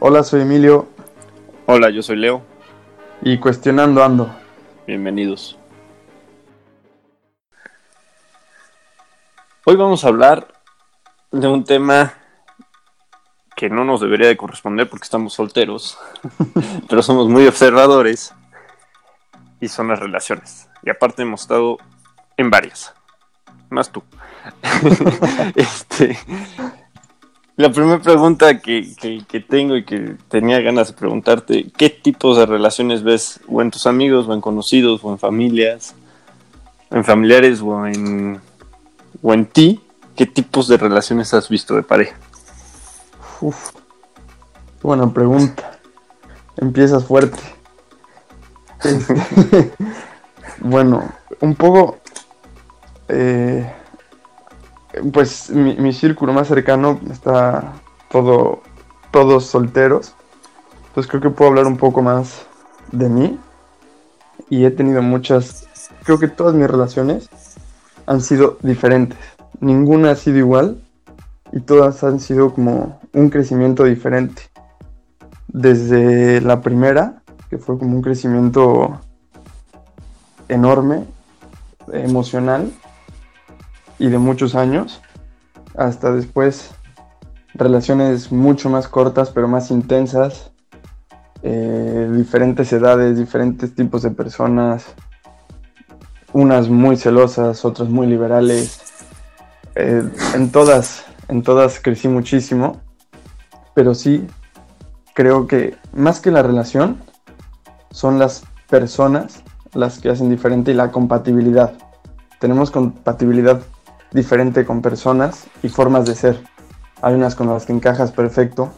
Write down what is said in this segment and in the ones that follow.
Hola, soy Emilio. Hola, yo soy Leo. Y cuestionando ando. Bienvenidos. Hoy vamos a hablar de un tema que no nos debería de corresponder porque estamos solteros, pero somos muy observadores y son las relaciones. Y aparte hemos estado en varias, más tú. este, la primera pregunta que, tengo y que tenía ganas de preguntarte, ¿qué tipos de relaciones ves o en tus amigos o en conocidos o en familias, en familiares o en, o en ti? ¿Qué tipos de relaciones has visto de pareja? Uf, buena pregunta. Empiezas fuerte. bueno, un poco... Eh, pues mi, círculo más cercano está todo, todos solteros. Entonces creo que puedo hablar un poco más de mí. Y he tenido muchas, creo que todas mis relaciones han sido diferentes. Ninguna ha sido igual y todas han sido como un crecimiento diferente. Desde la primera, que fue como un crecimiento enorme, emocional, y de muchos años, hasta después relaciones mucho más cortas pero más intensas, eh, diferentes edades, diferentes tipos de personas, unas muy celosas, otras muy liberales. Eh, en todas, en todas crecí muchísimo, pero sí creo que más que la relación son las personas las que hacen diferente y la compatibilidad. Tenemos compatibilidad diferente con personas y formas de ser. Hay unas con las que encajas perfecto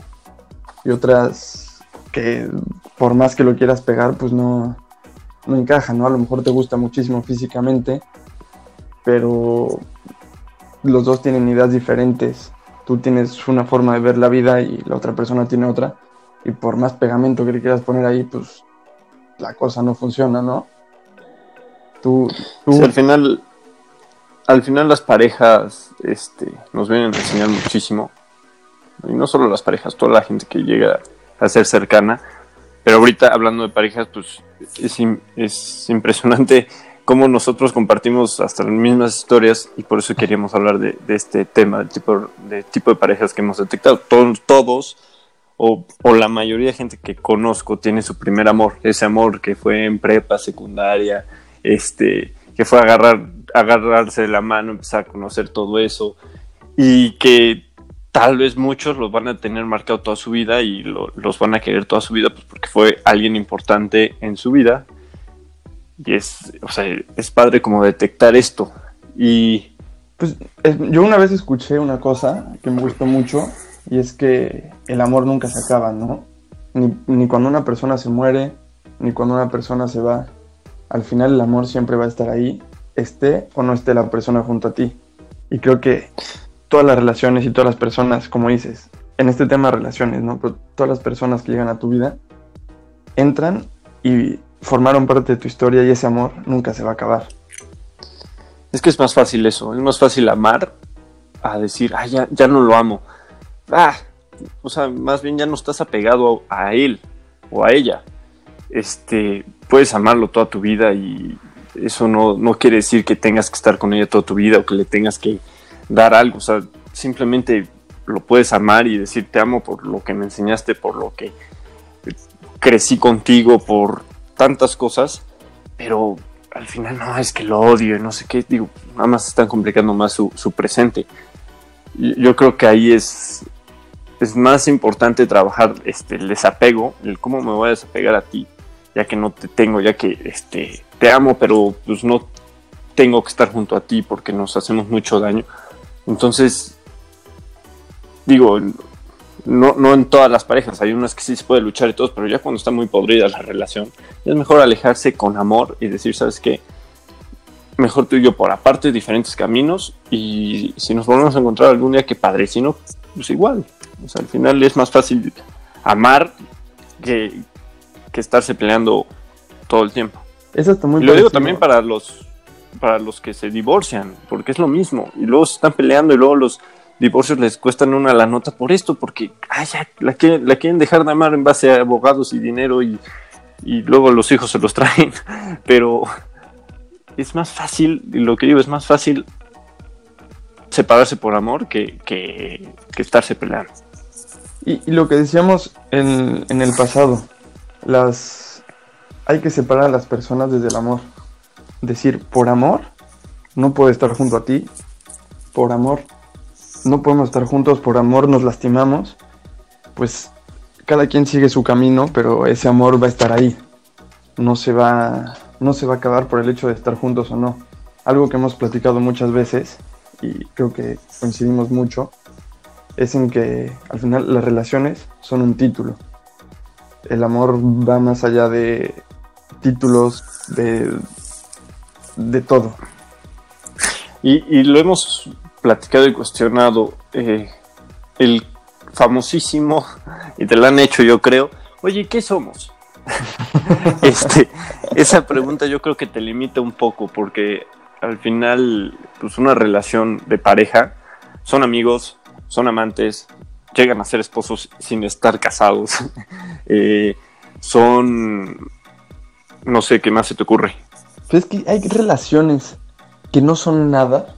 y otras que por más que lo quieras pegar, pues no, no encaja, ¿no? A lo mejor te gusta muchísimo físicamente, pero los dos tienen ideas diferentes. Tú tienes una forma de ver la vida y la otra persona tiene otra. Y por más pegamento que le quieras poner ahí, pues la cosa no funciona, ¿no? Tú, tú... al final al final las parejas este, nos vienen a enseñar muchísimo. Y no solo las parejas, toda la gente que llega a ser cercana. Pero ahorita hablando de parejas, pues es, es impresionante cómo nosotros compartimos hasta las mismas historias y por eso queríamos hablar de, este tema, del tipo de, tipo de parejas que hemos detectado. Todos, todos o, o, la mayoría de gente que conozco tiene su primer amor, ese amor que fue en prepa, secundaria, este, que fue agarrar, agarrarse de la mano, empezar a conocer todo eso y que tal vez muchos los van a tener marcado toda su vida y los van a querer toda su vida pues porque fue alguien importante en su vida. Y es, o sea, es padre como detectar esto. Y pues yo una vez escuché una cosa que me gustó mucho y es que el amor nunca se acaba, ¿no? Ni, ni cuando una persona se muere, ni cuando una persona se va al final el amor siempre va a estar ahí, esté o no esté la persona junto a ti. Y creo que todas las relaciones y todas las personas, como dices, en este tema de relaciones, ¿no? Pero todas las personas que llegan a tu vida entran y formaron parte de tu historia y ese amor nunca se va a acabar. Es que es más fácil eso, es más fácil amar a decir, ah, ya, ya no lo amo. Ah, o sea, más bien ya no estás apegado a él o a ella este, puedes amarlo toda tu vida y eso no, no quiere decir que tengas que estar con ella toda tu vida o que le tengas que dar algo, o sea, simplemente lo puedes amar y decir te amo por lo que me enseñaste, por lo que crecí contigo, por tantas cosas, pero al final no, es que lo odio y no sé qué, digo, nada más están complicando más su, su presente. Yo creo que ahí es, es más importante trabajar este, el desapego, el cómo me voy a desapegar a ti, ya que no te tengo, ya que este, te amo, pero pues no tengo que estar junto a ti porque nos hacemos mucho daño. Entonces, digo, no, no en todas las parejas, hay unas que sí se puede luchar y todo, pero ya cuando está muy podrida la relación, es mejor alejarse con amor y decir, ¿sabes qué? Mejor tú y yo por aparte, diferentes caminos, y si nos volvemos a encontrar algún día, que padre, si no, pues igual. O al final es más fácil amar que, que estarse peleando todo el tiempo. Eso está muy y lo digo también para los para los que se divorcian, porque es lo mismo. Y luego se están peleando y luego los divorcios les cuestan una la nota por esto, porque ay, ya, la, quieren, la quieren dejar de amar en base a abogados y dinero y, y luego los hijos se los traen. Pero es más fácil, lo que digo, es más fácil separarse por amor que, que, estarse peleando. Y, lo que decíamos en, en, el pasado, las hay que separar a las personas desde el amor. Decir, por amor, no puedo estar junto a ti. Por amor, no podemos estar juntos. Por amor, nos lastimamos. Pues cada quien sigue su camino, pero ese amor va a estar ahí. No se va, no se va a acabar por el hecho de estar juntos o no. Algo que hemos platicado muchas veces y creo que coincidimos mucho es en que al final las relaciones son un título. El amor va más allá de títulos, de, de todo. Y, lo hemos platicado y cuestionado. Eh, el famosísimo, y te lo han hecho yo creo, oye, ¿qué somos? este, esa pregunta yo creo que te limita un poco porque al final, pues una relación de pareja, son amigos, son amantes, llegan a ser esposos sin estar casados, eh, son, no sé, ¿qué más se te ocurre? Pues es que hay relaciones que no son nada,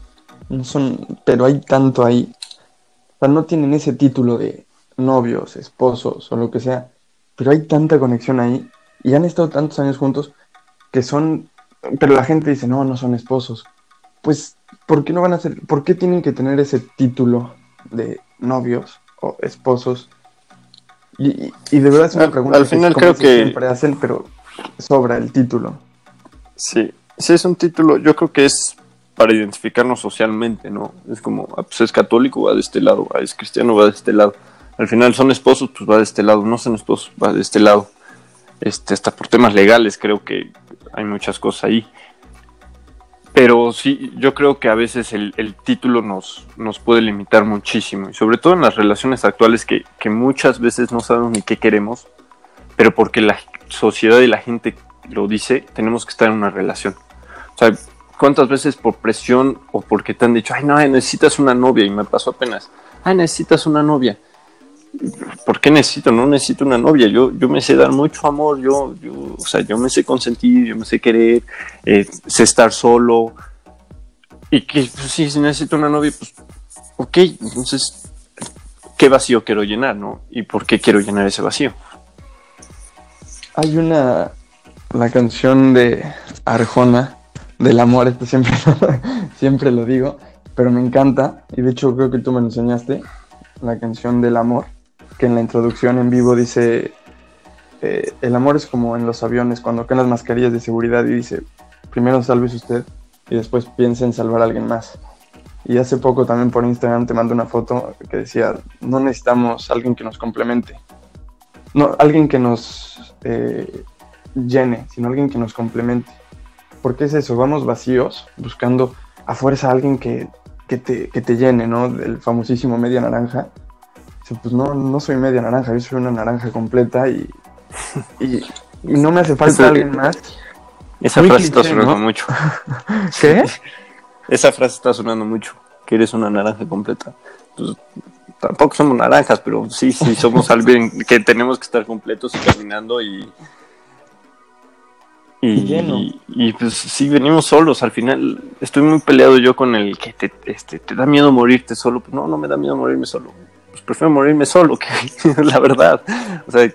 no son, pero hay tanto ahí o sea, no tienen ese título de novios, esposos o lo que sea, pero hay tanta conexión ahí y han estado tantos años juntos que son, pero la gente dice, no, no son esposos. Pues, ¿por qué no van a ser, por qué tienen que tener ese título de novios esposos? Y, de verdad es una pregunta al final creo que siempre hacen, pero sobra el título. Sí, sí es un título, yo creo que es para identificarnos socialmente, ¿no? Es como, ah, pues es católico, va de este lado, ah, es cristiano, va de este lado. Al final son esposos, pues va de este lado, no son esposos, va de este lado. Este, hasta por temas legales creo que hay muchas cosas ahí. Pero sí, yo creo que a veces el, título nos, nos puede limitar muchísimo, y sobre todo en las relaciones actuales que, que muchas veces no sabemos ni qué queremos, pero porque la sociedad y la gente lo dice, tenemos que estar en una relación. O sea, ¿Cuántas veces por presión o porque te han dicho, ay, no, necesitas una novia? Y me pasó apenas, ay, necesitas una novia. ¿Por qué necesito? No necesito una novia. Yo, yo me sé dar mucho amor, yo, o sea, yo me sé consentir, yo me sé querer, eh, sé estar solo. Y que pues, si necesito una novia, pues, ok, entonces, ¿qué vacío quiero llenar, no? ¿Y por qué quiero llenar ese vacío? Hay una, la canción de Arjona del amor, esto siempre, siempre lo digo, pero me encanta, y de hecho creo que tú me lo enseñaste, la canción del amor, que en la introducción en vivo dice, eh, el amor es como en los aviones, cuando caen las mascarillas de seguridad y dice, primero salves usted y después piensa en salvar a alguien más. Y hace poco también por Instagram te mando una foto que decía, no necesitamos alguien que nos complemente, no, alguien que nos eh, llene, sino alguien que nos complemente porque es eso, vamos vacíos buscando a fuerza a alguien que, te, te, llene, ¿no? El famosísimo media naranja. Pues no, no soy media naranja, yo soy una naranja completa y, y, no me hace falta alguien más. Esa frase está sonando mucho. ¿Qué? Esa frase está sonando mucho, que eres una naranja completa. Pues, tampoco somos naranjas, pero sí, sí somos alguien que tenemos que estar completos y caminando y, y, y, pues sí, venimos solos. Al final estoy muy peleado yo con el que te, este, te da miedo morirte solo. Pues no, no me da miedo morirme solo. Pues prefiero morirme solo, que la verdad. O sea,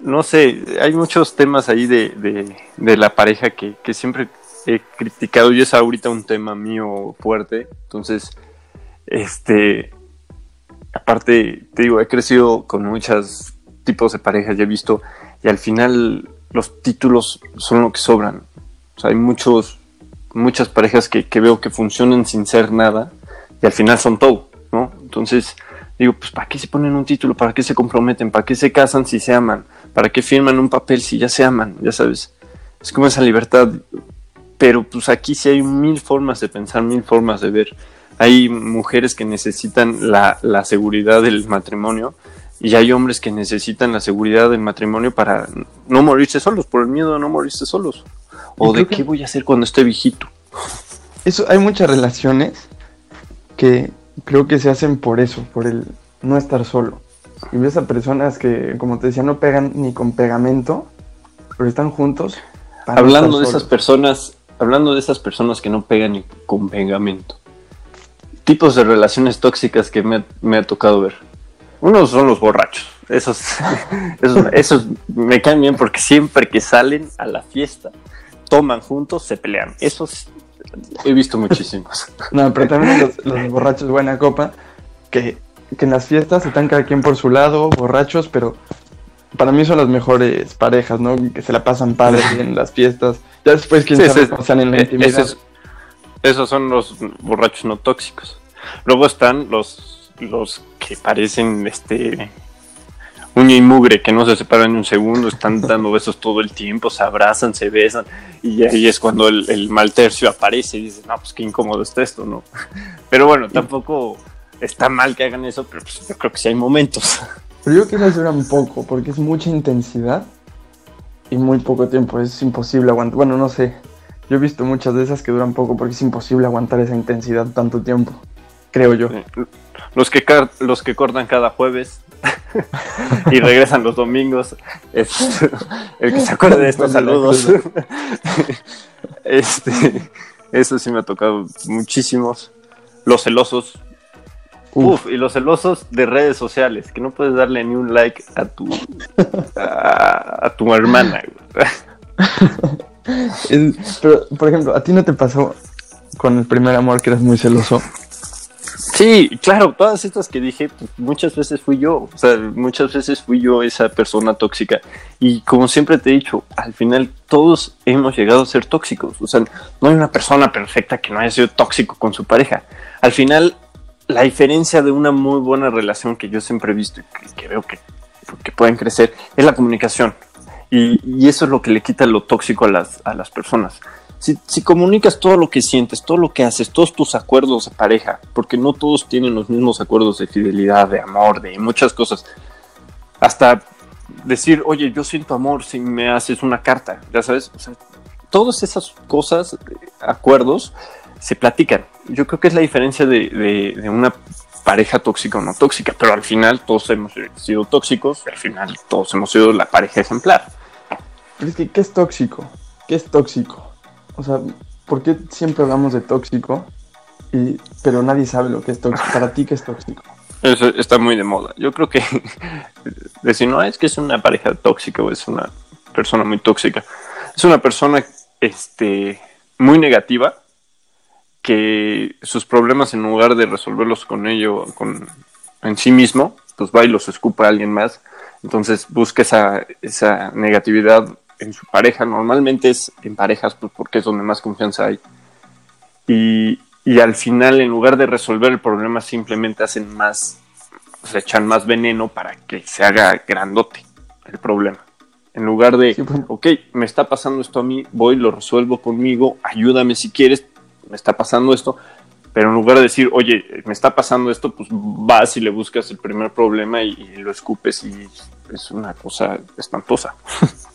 no sé, hay muchos temas ahí de, de, la pareja que, que, siempre he criticado y es ahorita un tema mío fuerte. Entonces, este, aparte, te digo, he crecido con muchos tipos de parejas, ya he visto, y al final los títulos son lo que sobran. O sea, hay muchos, muchas parejas que, veo que funcionan sin ser nada y al final son todo, ¿no? Entonces, digo, pues ¿para qué se ponen un título? ¿Para qué se comprometen? ¿Para qué se casan si se aman? ¿Para qué firman un papel si ya se aman? Ya sabes, es como esa libertad. Pero pues aquí sí hay mil formas de pensar, mil formas de ver. Hay mujeres que necesitan la, la seguridad del matrimonio y hay hombres que necesitan la seguridad del matrimonio para no morirse solos, por el miedo a no morirse solos. O de qué voy a hacer cuando esté viejito. Eso, hay muchas relaciones que creo que se hacen por eso, por el no estar solo. Y ves a personas que, como te decía, no pegan ni con pegamento, pero están juntos. Hablando de esas personas, hablando de esas personas que no pegan ni con pegamento. Tipos de relaciones tóxicas que me, ha tocado ver. Unos son los borrachos. Esos, esos, esos me caen bien porque siempre que salen a la fiesta, toman juntos, se pelean. Esos he visto muchísimos. no, pero también los, los borrachos buena copa, que que en las fiestas están cada quien por su lado, borrachos, pero para mí son las mejores parejas, ¿no? Que se la pasan padre en las fiestas. Ya después, quién sabe cómo en la eh, intimidad. Esos, son los borrachos no tóxicos. Luego están los, los que parecen este uña y mugre, que no se separan un segundo, están dando besos todo el tiempo, se abrazan, se besan, y ahí es cuando el, el mal tercio aparece y dices, no, pues qué incómodo está esto, ¿no? Pero bueno, tampoco está mal que hagan eso, pero pues yo creo que sí hay momentos. Pero yo creo que dura un poco, porque es mucha intensidad y muy poco tiempo. Es imposible aguantar. Bueno, no sé. Yo he visto muchas de esas que duran poco porque es imposible aguantar esa intensidad tanto tiempo. Creo yo. Los que, los que cortan cada jueves y regresan los domingos. Es, el que se acuerde de estos saludos. este, eso sí me ha tocado muchísimos. Los celosos, Uf. y los celosos de redes sociales, que no puedes darle ni un like a tu a, tu hermana. Pero, por ejemplo, ¿a ti no te pasó con el primer amor que eras muy celoso? Sí, claro, todas estas que dije, pues, muchas veces fui yo, o sea, muchas veces fui yo esa persona tóxica. Y como siempre te he dicho, al final todos hemos llegado a ser tóxicos, o sea, no hay una persona perfecta que no haya sido tóxico con su pareja. Al final la diferencia de una muy buena relación que yo siempre he visto y que, veo que, que, pueden crecer es la comunicación. Y, eso es lo que le quita lo tóxico a las, a las personas. Si, comunicas todo lo que sientes, todo lo que haces, todos tus acuerdos de pareja, porque no todos tienen los mismos acuerdos de fidelidad, de amor, de muchas cosas. Hasta decir, oye, yo siento amor si me haces una carta, ya sabes. Todas esas cosas, acuerdos, se platican. Yo creo que es la diferencia de, una pareja tóxica o no tóxica, pero al final todos hemos sido tóxicos, al final todos hemos sido la pareja ejemplar. ¿qué es tóxico? ¿Qué es tóxico? O sea, ¿por qué siempre hablamos de tóxico, y, pero nadie sabe lo que es tóxico? Para ti, ¿qué es tóxico? Eso está muy de moda. Yo creo que decir, no, es que es una pareja tóxica o es una persona muy tóxica. Es una persona este, muy negativa, que sus problemas en lugar de resolverlos con ello, con, en sí mismo, pues va y los escupa a alguien más. Entonces busca esa, esa negatividad en su pareja. Normalmente es en parejas pues, porque es donde más confianza hay. Y, y al final, en lugar de resolver el problema, simplemente hacen más, se echan más veneno para que se haga grandote el problema. En lugar de, pues. ok, me está pasando esto a mí, voy, lo resuelvo conmigo, ayúdame si quieres, me está pasando esto, pero en lugar de decir, oye, me está pasando esto, pues vas y le buscas el primer problema y, lo escupes y es una cosa espantosa.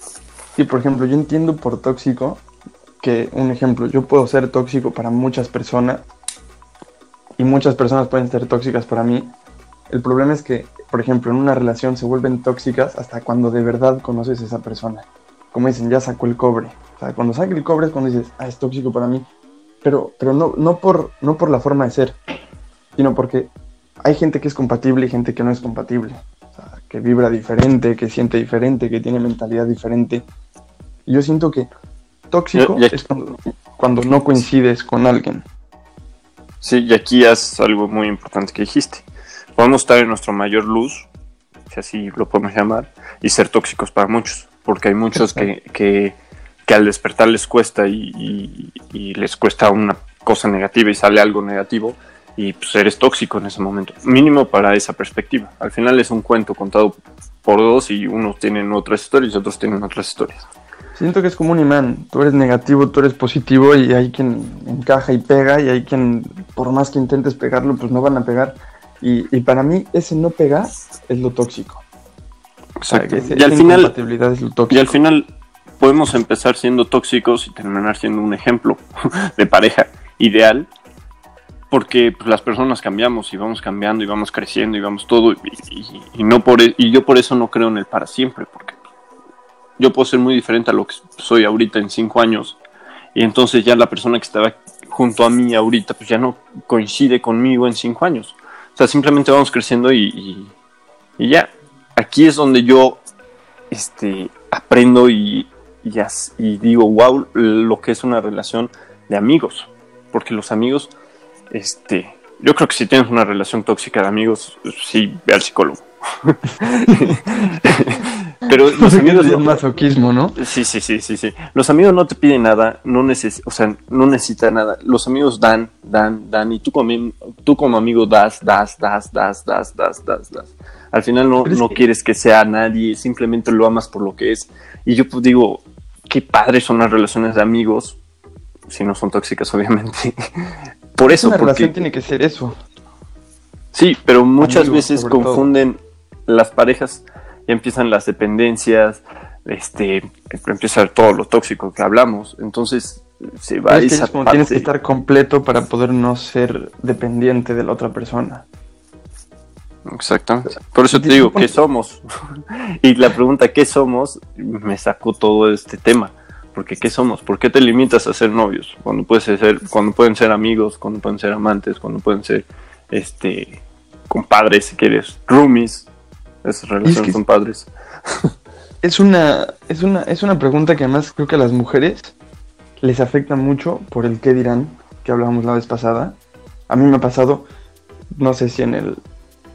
Sí, por ejemplo, yo entiendo por tóxico que, un ejemplo, yo puedo ser tóxico para muchas personas y muchas personas pueden ser tóxicas para mí. El problema es que, por ejemplo, en una relación se vuelven tóxicas hasta cuando de verdad conoces a esa persona. Como dicen, ya sacó el cobre. O sea, cuando saca el cobre es cuando dices, ah, es tóxico para mí pero, pero no, no, por, no por la forma de ser, sino porque hay gente que es compatible y gente que no es compatible, que vibra diferente, que siente diferente, que tiene mentalidad diferente. Y yo siento que tóxico es cuando, no coincides con alguien. Sí, y aquí es algo muy importante que dijiste. Podemos estar en nuestra mayor luz, si así lo podemos llamar, y ser tóxicos para muchos, porque hay muchos que, que que al despertar les cuesta y, les cuesta una cosa negativa y sale algo negativo y pues eres tóxico en ese momento, mínimo para esa perspectiva. Al final es un cuento contado por dos y unos tienen otras historias y otros tienen otras historias. Siento que es como un imán, tú eres negativo, tú eres positivo y hay quien encaja y pega y hay quien por más que intentes pegarlo pues no van a pegar y, para mí ese no pegar es lo tóxico. Exacto. y al final es lo tóxico. Y al final podemos empezar siendo tóxicos y terminar siendo un ejemplo de pareja ideal, porque pues, las personas cambiamos y vamos cambiando y vamos creciendo y vamos todo y, no por e, y yo por eso no creo en el para siempre porque yo puedo ser muy diferente a lo que soy ahorita en cinco años y entonces ya la persona que estaba junto a mí ahorita pues ya no coincide conmigo en cinco años. O sea simplemente vamos creciendo y, y ya. Aquí es donde yo este aprendo y, y digo wow lo que es una relación de amigos porque los amigos este, yo creo que si tienes una relación tóxica de amigos, sí, ve al psicólogo. Pero los amigos es masoquismo, ¿no? Sí, sí, sí, sí, sí. Los amigos no te piden nada, no neces o sea, no necesitan nada. Los amigos dan, dan, dan y tú como, tú como amigo das, das, das, das, das, das, das, das. Al final no, no quieres que sea nadie, simplemente lo amas por lo que es. Y yo pues digo, qué padres son las relaciones de amigos, si no son tóxicas obviamente, por eso. Una relación tiene que ser eso. Sí, pero muchas veces confunden las parejas y empiezan las dependencias, este, empieza todo lo tóxico que hablamos. Entonces se va es esa Tienes que estar completo para poder no ser dependiente de la otra persona. Exactamente. Por eso te digo, ¿qué somos? y la pregunta ¿qué somos? me sacó todo este tema. Porque ¿qué somos? ¿Por qué te limitas a ser novios? Cuando, puedes ser, cuando pueden ser amigos, cuando pueden ser amantes, cuando pueden ser este compadres, si quieres, roomies. Esas relaciones son padres. es una, es una, es una pregunta que además creo que a las mujeres les afecta mucho por el qué dirán, que hablábamos la vez pasada. A mí me ha pasado, no sé si en el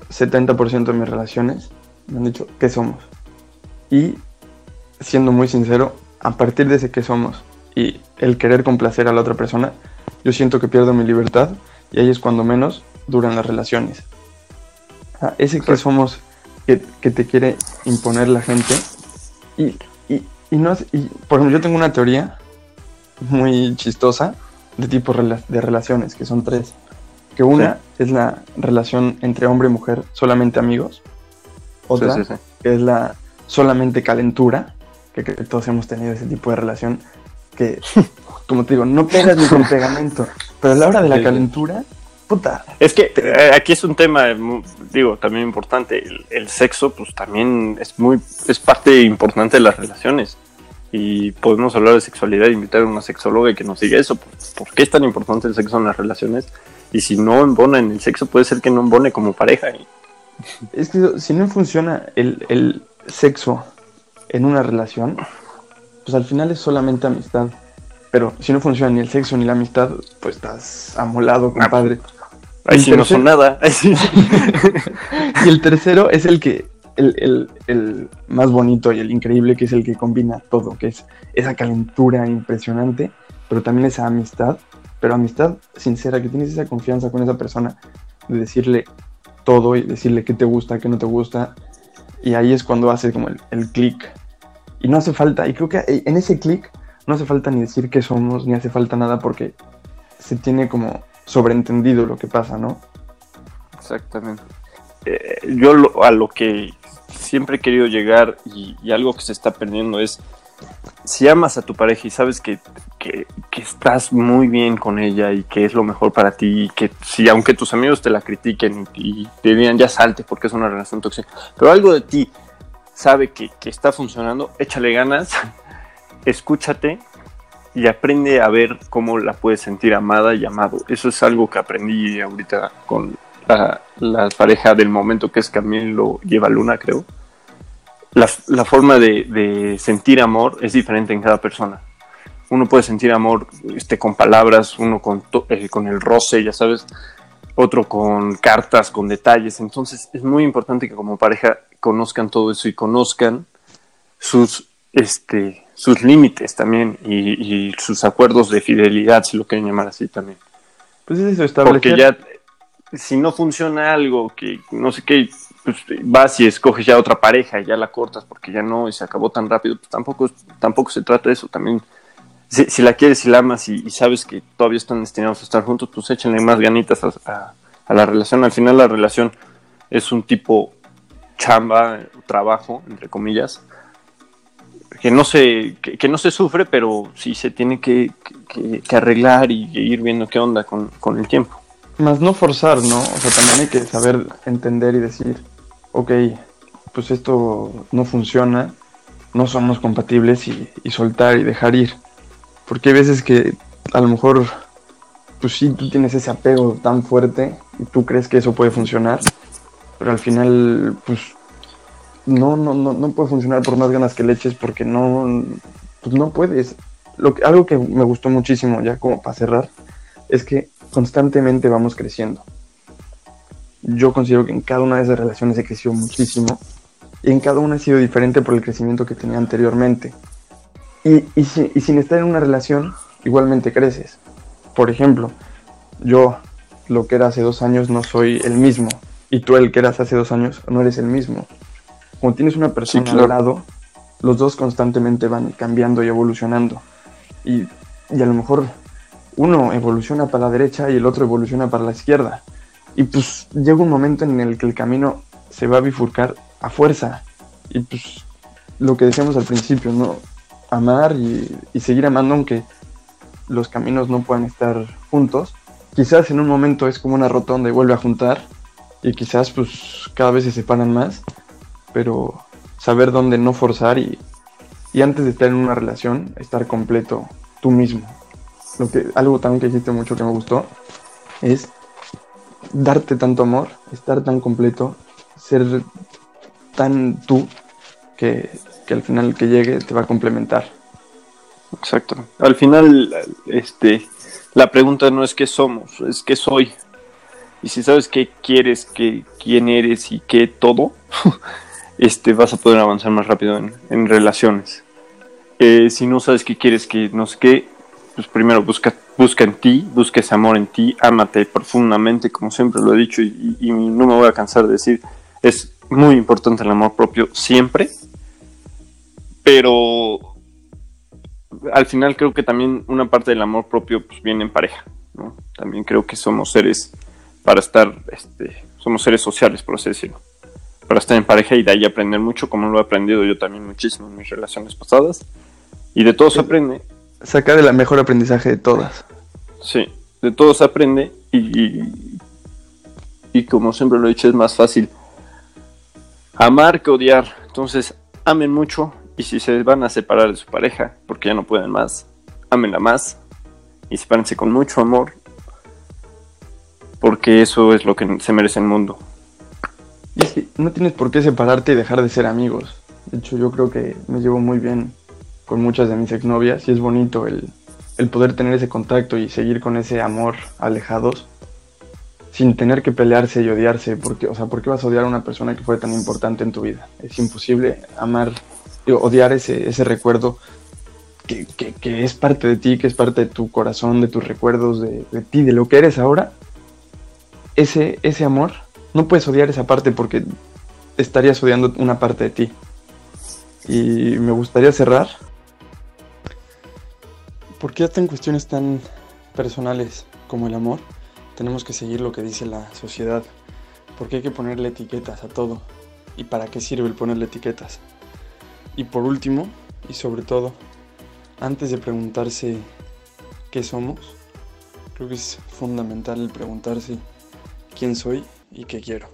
70% de mis relaciones, me han dicho, ¿qué somos? Y siendo muy sincero, a partir de ese que somos y el querer complacer a la otra persona, yo siento que pierdo mi libertad y ahí es cuando menos duran las relaciones. ese que somos que, te quiere imponer la gente y, no por ejemplo yo tengo una teoría muy chistosa de tipo de relaciones que son tres que una es la relación entre hombre y mujer solamente amigos otra es la solamente calentura que, todos hemos tenido ese tipo de relación que, como te digo, no pegas ni con pegamento, pero a la hora de la calentura, puta. Es que eh, aquí es un tema, digo, también importante. El, sexo, pues también es muy, es parte importante de las relaciones. Y podemos hablar de sexualidad, invitar a una sexóloga y que nos diga eso. ¿Por qué es tan importante el sexo en las relaciones? Y si no embona en el sexo, puede ser que no embone como pareja. Es que si no funciona el, el sexo en una relación, pues al final es solamente amistad. Pero si no funciona ni el sexo ni la amistad, pues estás amolado, ah, compadre. ahí sí no son nada. y el tercero es el que, el, el, más bonito y el increíble, que es el que combina todo, que es esa calentura impresionante, pero también esa amistad, pero amistad sincera, que tienes esa confianza con esa persona de decirle todo y decirle qué te gusta, qué no te gusta. Y ahí es cuando hace como el, el clic y no hace falta, y creo que en ese clic no hace falta ni decir que somos, ni hace falta nada porque se tiene como sobreentendido lo que pasa, ¿no? Exactamente. Eh, yo a lo que siempre he querido llegar y, algo que se está perdiendo es, si amas a tu pareja y sabes que, que, estás muy bien con ella y que es lo mejor para ti y que si aunque tus amigos te la critiquen y te digan ya salte porque es una relación tóxica, pero algo de ti sabe que, está funcionando, échale ganas, escúchate y aprende a ver cómo la puedes sentir amada y amado. Eso es algo que aprendí ahorita con la, pareja del momento que es Camilo lleva Luna, creo. La, forma de, sentir amor es diferente en cada persona. Uno puede sentir amor este, con palabras, uno con, eh, con el roce, ya sabes, otro con cartas, con detalles. Entonces es muy importante que como pareja conozcan todo eso y conozcan sus, este, sus límites también y, sus acuerdos de fidelidad, si lo quieren llamar así también. Pues es eso, establecer... Porque ya, si no funciona algo, que no sé qué, pues vas y escoges ya otra pareja y ya la cortas porque ya no y se acabó tan rápido, pues tampoco, tampoco se trata de eso. También, si, la quieres y la amas y, sabes que todavía están destinados a estar juntos, pues échenle más ganitas a, a la relación. Al final la relación es un tipo chamba, trabajo, entre comillas, que no se, que, no se sufre, pero sí se tiene que, arreglar y, ir viendo qué onda con, el tiempo. más no forzar, ¿no? O sea, también hay que saber entender y decir, ok, pues esto no funciona, no somos compatibles y, y soltar y dejar ir. Porque hay veces que a lo mejor, pues sí, tú tienes ese apego tan fuerte y tú crees que eso puede funcionar, pero al final, pues no, no, no, no puede funcionar por más ganas que le eches porque no, pues no puedes. Lo que, algo que me gustó muchísimo, ya como para cerrar, es que constantemente vamos creciendo. Yo considero que en cada una de esas relaciones he crecido muchísimo y en cada una he sido diferente por el crecimiento que tenía anteriormente. Y, y, y sin estar en una relación, igualmente creces. Por ejemplo, yo lo que era hace dos años no soy el mismo y tú el que eras hace dos años no eres el mismo. Como tienes una persona al lado, los dos constantemente van cambiando y evolucionando. Y, y a lo mejor uno evoluciona para la derecha y el otro evoluciona para la izquierda. Y pues llega un momento en el que el camino se va a bifurcar a fuerza. Y pues lo que decíamos al principio, ¿no? Amar y, seguir amando aunque los caminos no puedan estar juntos. Quizás en un momento es como una rotonda y vuelve a juntar. Y quizás pues cada vez se separan más. Pero saber dónde no forzar y, y antes de estar en una relación, estar completo tú mismo lo que, algo también que hiciste mucho que me gustó, es darte tanto amor, estar tan completo, ser tan tú, que, que al final que llegue te va a complementar. Exacto. Al final, este, la pregunta no es qué somos, es qué soy. Y si sabes qué quieres, qué, quién eres y qué todo, este, vas a poder avanzar más rápido en, en relaciones. Eh, si no sabes qué quieres, que no sé qué, pues primero busca, busca en ti, busca ese amor en ti, ámate profundamente, como siempre lo he dicho y, y, no me voy a cansar de decir, es muy importante el amor propio siempre, pero al final creo que también una parte del amor propio pues, viene en pareja, ¿no? También creo que somos seres para estar, este, somos seres sociales, por así decirlo, para estar en pareja y de ahí aprender mucho, como lo he aprendido yo también muchísimo en mis relaciones pasadas, y de todo se aprende, sacar el mejor aprendizaje de todas. Sí, de todo se aprende y, y, y, como siempre lo he dicho, es más fácil amar que odiar. Entonces, amen mucho y si se van a separar de su pareja porque ya no pueden más, amenla más y sepárense con mucho amor porque eso es lo que se merece el mundo. Y es que no tienes por qué separarte y dejar de ser amigos. De hecho, yo creo que me llevo muy bien con muchas de mis exnovias y es bonito el, el poder tener ese contacto y seguir con ese amor alejados sin tener que pelearse y odiarse, porque, o sea, ¿por qué vas a odiar a una persona que fue tan importante en tu vida? Es imposible amar, odiar ese, ese recuerdo que, que, es parte de ti, que es parte de tu corazón, de tus recuerdos, de, de, ti, de lo que eres ahora. Ese, ese amor, no puedes odiar esa parte porque estarías odiando una parte de ti. Y me gustaría cerrar porque hasta en cuestiones tan personales como el amor, tenemos que seguir lo que dice la sociedad. Porque hay que ponerle etiquetas a todo. ¿Y para qué sirve el ponerle etiquetas? Y por último, y sobre todo, antes de preguntarse qué somos, creo que es fundamental el preguntarse quién soy y qué quiero.